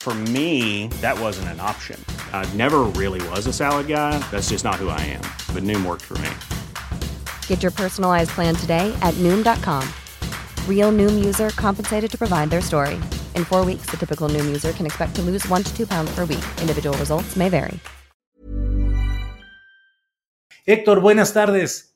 For me, that wasn't an option. I never really was a salad guy. That's just not who I am. But Noom worked for me. Get your personalized plan today at Noom.com. Real Noom user compensated to provide their story. In four weeks, the typical Noom user can expect to lose one to two pounds per week. Individual results may vary. Héctor, buenas tardes.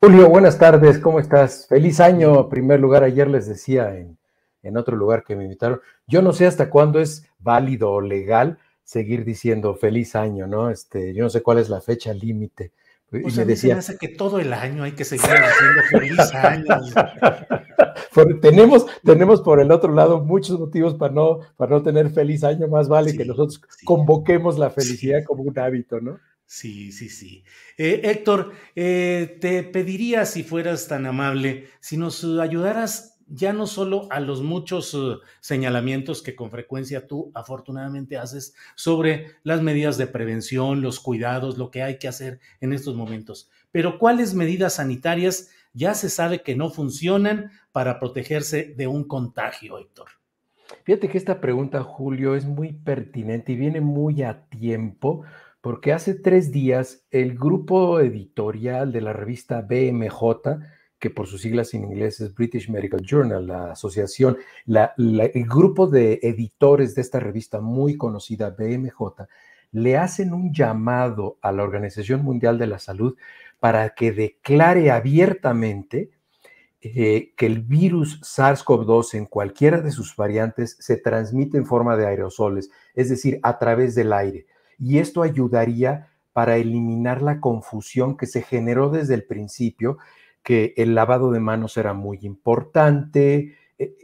Julio, buenas tardes, ¿cómo estás? Feliz año, en primer lugar. Ayer les decía en, en otro lugar que me invitaron. Yo no sé hasta cuándo es válido o legal seguir diciendo feliz año, ¿no? Este, yo no sé cuál es la fecha límite. Y me decía, hace que todo el año hay que seguir diciendo feliz año. Por, tenemos, tenemos por el otro lado muchos motivos para no, para no tener feliz año, más vale sí, que nosotros sí. convoquemos la felicidad sí. como un hábito, ¿no? Sí, sí, sí. Eh, Héctor, eh, te pediría, si fueras tan amable, si nos ayudaras ya no solo a los muchos uh, señalamientos que con frecuencia tú afortunadamente haces sobre las medidas de prevención, los cuidados, lo que hay que hacer en estos momentos, pero cuáles medidas sanitarias ya se sabe que no funcionan para protegerse de un contagio, Héctor. Fíjate que esta pregunta, Julio, es muy pertinente y viene muy a tiempo porque hace tres días el grupo editorial de la revista BMJ, que por sus siglas en inglés es British Medical Journal, la asociación, la, el grupo de editores de esta revista muy conocida, BMJ, le hacen un llamado a la Organización Mundial de la Salud para que declare abiertamente eh, que el virus SARS-CoV-2 en cualquiera de sus variantes se transmite en forma de aerosoles, es decir, a través del aire. Y esto ayudaría para eliminar la confusión que se generó desde el principio que el lavado de manos era muy importante,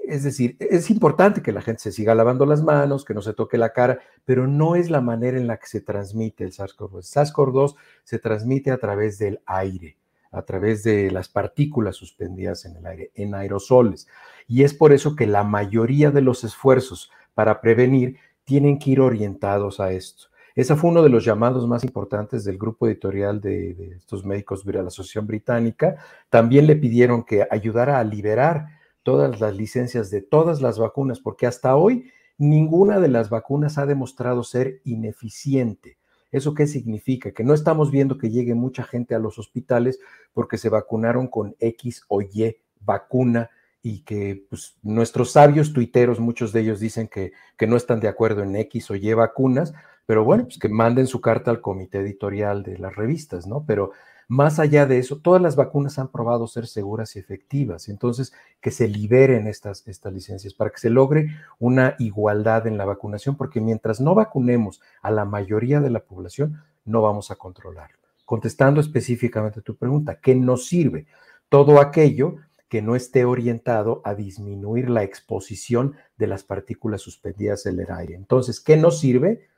es decir, es importante que la gente se siga lavando las manos, que no se toque la cara, pero no es la manera en la que se transmite el SARS-CoV-2. SARS-CoV-2 se transmite a través del aire, a través de las partículas suspendidas en el aire, en aerosoles. Y es por eso que la mayoría de los esfuerzos para prevenir tienen que ir orientados a esto. Ese fue uno de los llamados más importantes del grupo editorial de, estos médicos de la Asociación Británica. También le pidieron que ayudara a liberar todas las licencias de todas las vacunas, porque hasta hoy ninguna de las vacunas ha demostrado ser ineficiente. ¿Eso qué significa? Que no estamos viendo que llegue mucha gente a los hospitales porque se vacunaron con X o Y vacuna y que pues, nuestros sabios tuiteros, muchos de ellos dicen que, que no están de acuerdo en X o Y vacunas, pero bueno, pues que manden su carta al comité editorial de las revistas, ¿no? Pero más allá de eso, todas las vacunas han probado ser seguras y efectivas. Entonces, que se liberen estas, estas licencias para que se logre una igualdad en la vacunación, porque mientras no vacunemos a la mayoría de la población, no vamos a controlarlo. Contestando específicamente tu pregunta, ¿qué nos sirve? Todo aquello que no esté orientado a disminuir la exposición de las partículas suspendidas en el aire. Entonces, ¿qué nos sirve?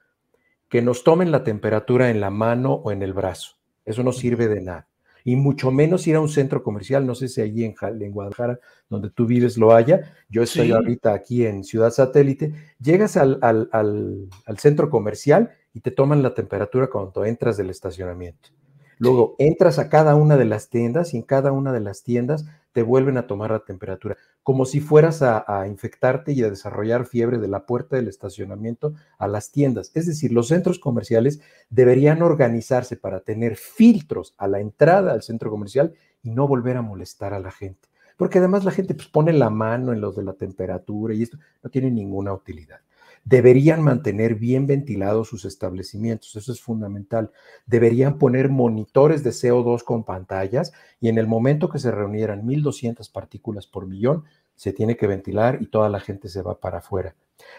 que nos tomen la temperatura en la mano o en el brazo. Eso no sirve de nada. Y mucho menos ir a un centro comercial, no sé si allí en, en Guadalajara, donde tú vives, lo haya. Yo estoy sí. ahorita aquí en Ciudad Satélite. Llegas al, al, al, al, centro comercial y te toman la temperatura cuando entras del estacionamiento. Luego entras a cada una de las tiendas y en cada una de las tiendas te vuelven a tomar la temperatura, como si fueras a, infectarte y a desarrollar fiebre de la puerta del estacionamiento a las tiendas. Es decir, los centros comerciales deberían organizarse para tener filtros a la entrada al centro comercial y no volver a molestar a la gente. Porque además la gente pues, pone la mano en los de la temperatura y esto no tiene ninguna utilidad. Deberían mantener bien ventilados sus establecimientos, eso es fundamental. Deberían poner monitores de CO2 con pantallas y en el momento que se reunieran 1.200 partículas por millón, se tiene que ventilar y toda la gente se va para afuera.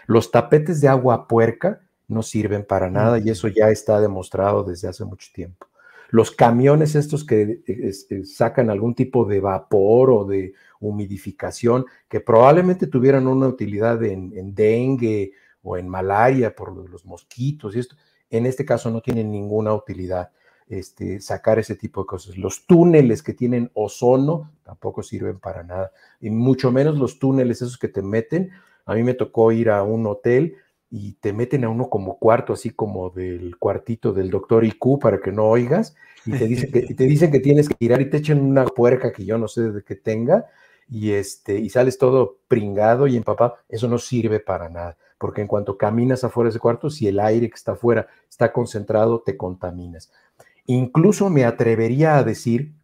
Los tapetes de agua puerca no sirven para nada y eso ya está demostrado desde hace mucho tiempo. Los camiones estos que sacan algún tipo de vapor o de humidificación, que probablemente tuvieran una utilidad en, dengue o en malaria por los mosquitos y esto, en este caso no tienen ninguna utilidad. Este, sacar ese tipo de cosas. Los túneles que tienen ozono tampoco sirven para nada, y mucho menos los túneles esos que te meten. A mí me tocó ir a un hotel y te meten a uno como cuarto, así como del cuartito del doctor IQ para que no oigas, y te dicen que, te dicen que tienes que tirar y te echan una puerca que yo no sé de qué tenga, y, este, y sales todo pringado y empapado, eso no sirve para nada, porque en cuanto caminas afuera de ese cuarto, si el aire que está afuera está concentrado, te contaminas. Incluso me atrevería a decir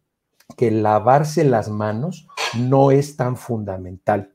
que lavarse las manos no es tan fundamental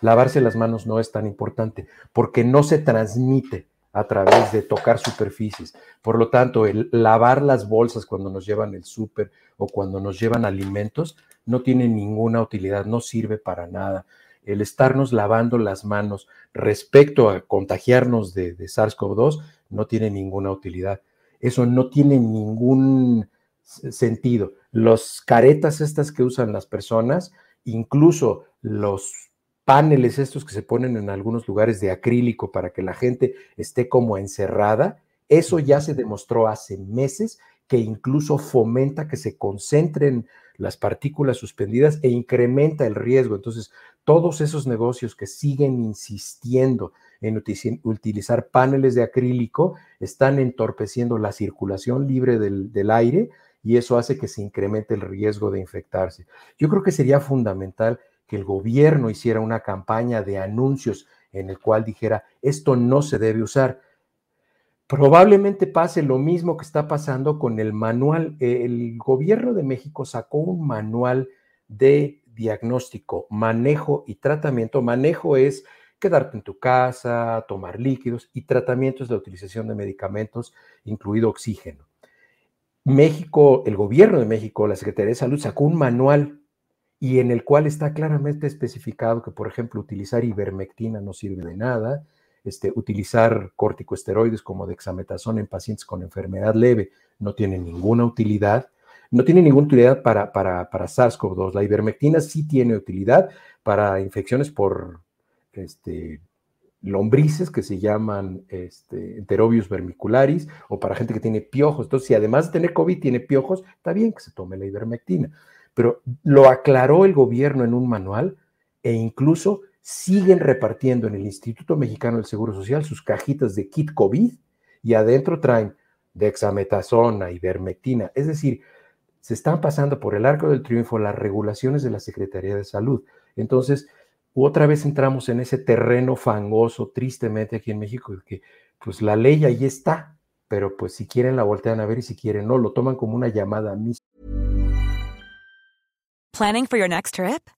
lavarse las manos no es tan importante porque no se transmite a través de tocar superficies. Por lo tanto, lavar las bolsas cuando nos llevan el súper o cuando nos llevan alimentos no tiene ninguna utilidad, no sirve para nada. El estarnos lavando las manos respecto a contagiarnos de, de SARS-CoV-2 no tiene ninguna utilidad. Eso no tiene ningún sentido. Los caretas estas que usan las personas, incluso los paneles estos que se ponen en algunos lugares de acrílico para que la gente esté como encerrada, eso ya se demostró hace meses que incluso fomenta que se concentren las partículas suspendidas e incrementa el riesgo. Entonces, todos esos negocios que siguen insistiendo en utilizar paneles de acrílico están entorpeciendo la circulación libre del, del aire y eso hace que se incremente el riesgo de infectarse. Yo creo que sería fundamental que el gobierno hiciera una campaña de anuncios en el cual dijera, esto no se debe usar. Probablemente pase lo mismo que está pasando con el manual. El gobierno de México sacó un manual de diagnóstico, manejo y tratamiento. Manejo es quedarte en tu casa, tomar líquidos y tratamiento es la utilización de medicamentos, incluido oxígeno. México, el gobierno de México, la Secretaría de Salud sacó un manual y en el cual está claramente especificado que, por ejemplo, utilizar ivermectina no sirve de nada, este, utilizar corticosteroides como dexametasona en pacientes con enfermedad leve no tiene ninguna utilidad, no tiene ninguna utilidad para, para, para SARS-CoV-2. La ivermectina sí tiene utilidad para infecciones por este, lombrices que se llaman este, enterobius vermicularis o para gente que tiene piojos. Entonces, si además de tener COVID tiene piojos, está bien que se tome la ivermectina pero lo aclaró el gobierno en un manual e incluso siguen repartiendo en el Instituto Mexicano del Seguro Social sus cajitas de kit COVID y adentro traen dexametasona, ivermectina, es decir, se están pasando por el arco del triunfo las regulaciones de la Secretaría de Salud. Entonces, otra vez entramos en ese terreno fangoso, tristemente aquí en México, que pues la ley ahí está, pero pues si quieren la voltean a ver y si quieren no, lo toman como una llamada a. Planning for your next trip?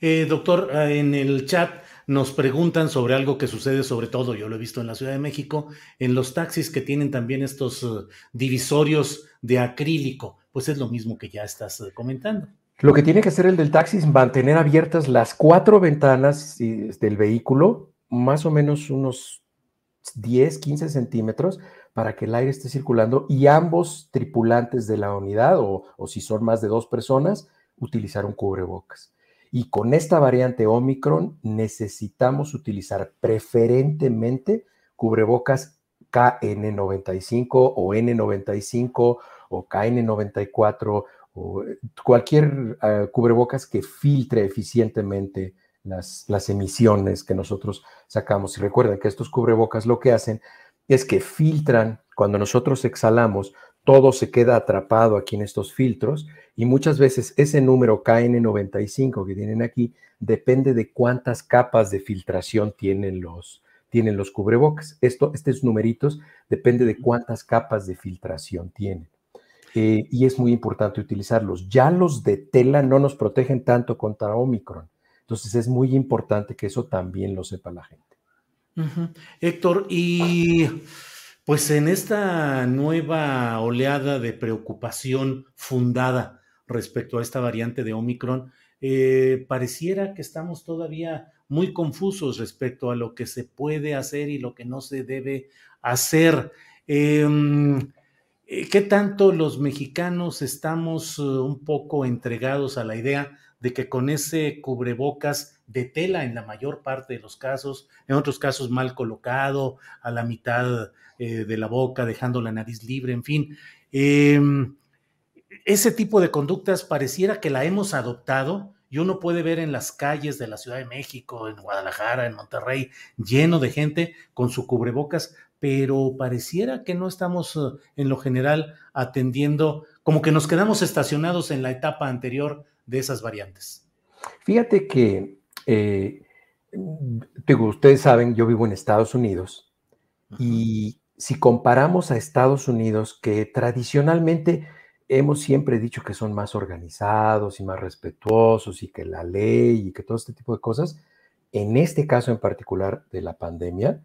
Eh, doctor, en el chat nos preguntan sobre algo que sucede sobre todo, yo lo he visto en la Ciudad de México, en los taxis que tienen también estos uh, divisorios de acrílico, pues es lo mismo que ya estás uh, comentando. Lo que tiene que hacer el del taxi es mantener abiertas las cuatro ventanas del vehículo, más o menos unos 10, 15 centímetros, para que el aire esté circulando y ambos tripulantes de la unidad, o, o si son más de dos personas, utilizar un cubrebocas. Y con esta variante Omicron necesitamos utilizar preferentemente cubrebocas KN95 o N95 o KN94 o eh, cualquier uh, cubrebocas que filtre eficientemente las, las, emisiones que nosotros sacamos. Y recuerden que estos cubrebocas lo que hacen es que filtran, cuando nosotros exhalamos, todo se queda atrapado aquí en estos filtros y muchas veces ese número KN95 que tienen aquí depende de cuántas capas de filtración tienen los, tienen los cubrebocas. Esto, estos numeritos depende de cuántas capas de filtración tienen. Eh, y es muy importante utilizarlos. Ya los de tela no nos protegen tanto contra Omicron. Entonces es muy importante que eso también lo sepa la gente. Uh -huh. Héctor, y pues en esta nueva oleada de preocupación fundada respecto a esta variante de Omicron, eh, pareciera que estamos todavía muy confusos respecto a lo que se puede hacer y lo que no se debe hacer. Em, eh, ¿Qué tanto los mexicanos estamos uh, un poco entregados a la idea de que con ese cubrebocas de tela en la mayor parte de los casos, en otros casos mal colocado, a la mitad eh, de la boca, dejando la nariz libre, en fin. Eh, ese tipo de conductas pareciera que la hemos adoptado y uno puede ver en las calles de la Ciudad de México, en Guadalajara, en Monterrey, lleno de gente con su cubrebocas, pero pareciera que no estamos uh, en lo general atendiendo, como que nos quedamos estacionados en la etapa anterior de esas variantes. Fíjate que, eh, digo, ustedes saben, yo vivo en Estados Unidos Ajá. y si comparamos a Estados Unidos, que tradicionalmente hemos siempre dicho que son más organizados y más respetuosos y que la ley y que todo este tipo de cosas, en este caso en particular de la pandemia,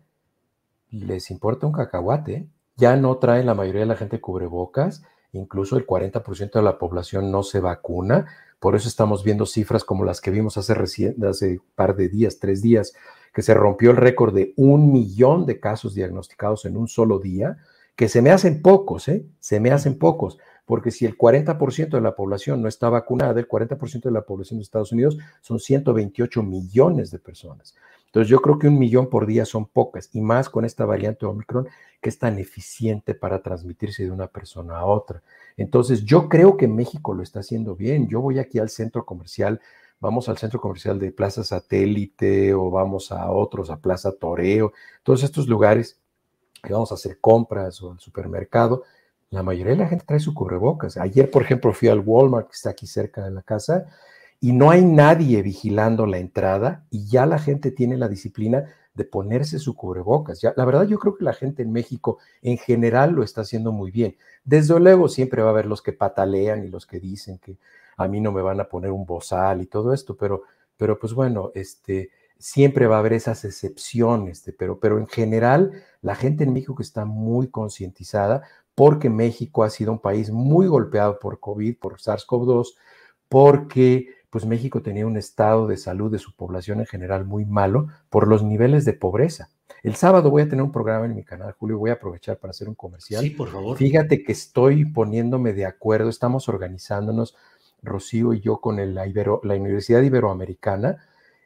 les importa un cacahuate. Ya no traen la mayoría de la gente cubrebocas, incluso el 40% de la población no se vacuna. Por eso estamos viendo cifras como las que vimos hace, recién, hace par de días, tres días, que se rompió el récord de un millón de casos diagnosticados en un solo día, que se me hacen pocos, ¿eh? Se me hacen pocos, porque si el 40% de la población no está vacunada, el 40% de la población de Estados Unidos son 128 millones de personas. Entonces yo creo que un millón por día son pocas, y más con esta variante Omicron que es tan eficiente para transmitirse de una persona a otra. Entonces yo creo que México lo está haciendo bien. Yo voy aquí al centro comercial, vamos al centro comercial de Plaza Satélite o vamos a otros, a Plaza Toreo, todos estos lugares que vamos a hacer compras o al supermercado. La mayoría de la gente trae su cubrebocas. Ayer, por ejemplo, fui al Walmart que está aquí cerca de la casa y no hay nadie vigilando la entrada y ya la gente tiene la disciplina de ponerse su cubrebocas. Ya, la verdad yo creo que la gente en México en general lo está haciendo muy bien. Desde luego siempre va a haber los que patalean y los que dicen que a mí no me van a poner un bozal y todo esto, pero, pero pues bueno, este, siempre va a haber esas excepciones, pero, pero en general la gente en México está muy concientizada porque México ha sido un país muy golpeado por COVID, por SARS-CoV-2, porque pues México tenía un estado de salud de su población en general muy malo por los niveles de pobreza. El sábado voy a tener un programa en mi canal, Julio, voy a aprovechar para hacer un comercial. Sí, por favor. Fíjate que estoy poniéndome de acuerdo, estamos organizándonos, Rocío y yo, con el, la, Ibero, la Universidad Iberoamericana,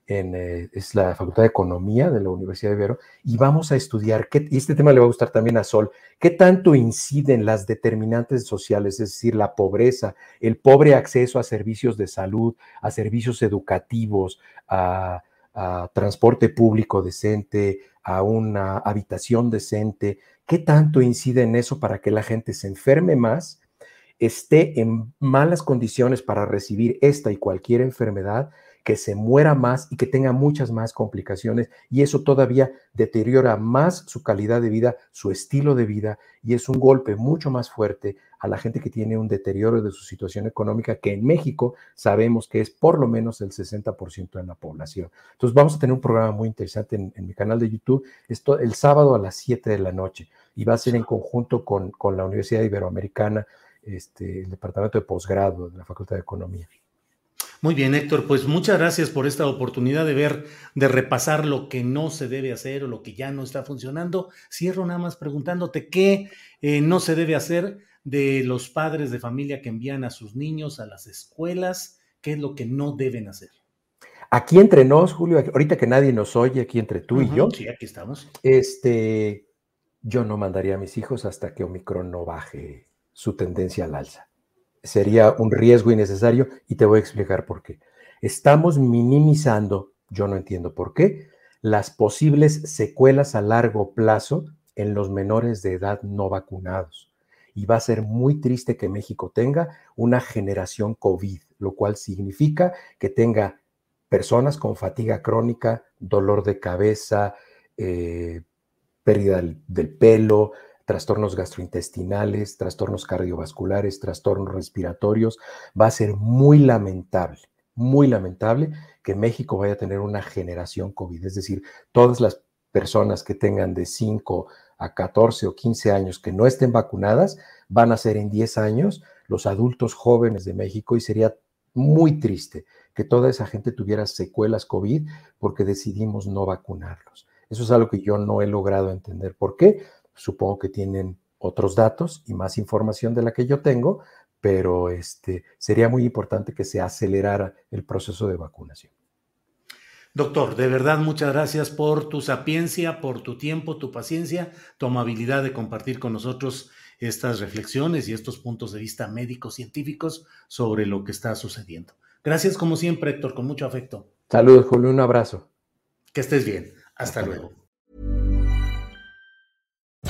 en, eh, es la Facultad de Economía de la Universidad de Ibero, y vamos a estudiar, qué, y este tema le va a gustar también a Sol, qué tanto inciden las determinantes sociales, es decir, la pobreza, el pobre acceso a servicios de salud, a servicios educativos, a, transporte público decente, a una habitación decente, qué tanto incide en eso para que la gente se enferme más, esté en malas condiciones para recibir esta y cualquier enfermedad, que se muera más y que tenga muchas más complicaciones y eso todavía deteriora más su calidad de vida, su estilo de vida y es un golpe mucho más fuerte a la gente que tiene un deterioro de su situación económica que en México sabemos que es por lo menos el 60% de la población. Entonces vamos a tener un programa muy interesante en, mi canal de YouTube esto, el sábado a las 7 de la noche y va a ser en conjunto con, con la Universidad Iberoamericana, este, el Departamento de Posgrado de la Facultad de Economía. Muy bien, Héctor, pues muchas gracias por esta oportunidad de ver, de repasar lo que no se debe hacer o lo que ya no está funcionando. Cierro nada más preguntándote qué eh, no se debe hacer de los padres de familia que envían a sus niños a las escuelas, qué es lo que no deben hacer. Aquí entre nos, Julio, ahorita que nadie nos oye, aquí entre tú y yo. Sí, aquí estamos. Este, yo no mandaría a mis hijos hasta que Omicron no baje su tendencia al alza sería un riesgo innecesario y te voy a explicar por qué. Estamos minimizando, yo no entiendo por qué, las posibles secuelas a largo plazo en los menores de edad no vacunados. Y va a ser muy triste que México tenga una generación COVID, lo cual significa que tenga personas con fatiga crónica, dolor de cabeza, eh, pérdida del pelo, trastornos gastrointestinales, trastornos cardiovasculares, trastornos respiratorios. Va a ser muy lamentable, muy lamentable que México vaya a tener una generación COVID, es decir, todas las personas que tengan de 5 a 14 o 15 años que no estén vacunadas van a ser en 10 años los adultos jóvenes de México y sería muy triste que toda esa gente tuviera secuelas COVID porque decidimos no vacunarlos. Eso es algo que yo no he logrado entender. ¿Por qué? Supongo que tienen otros datos y más información de la que yo tengo, pero este, sería muy importante que se acelerara el proceso de vacunación. Doctor, de verdad muchas gracias por tu sapiencia, por tu tiempo, tu paciencia, tu amabilidad de compartir con nosotros estas reflexiones y estos puntos de vista médicos, científicos sobre lo que está sucediendo. Gracias como siempre, Héctor, con mucho afecto. Saludos, Julio, un abrazo. Que estés bien. Hasta, luego.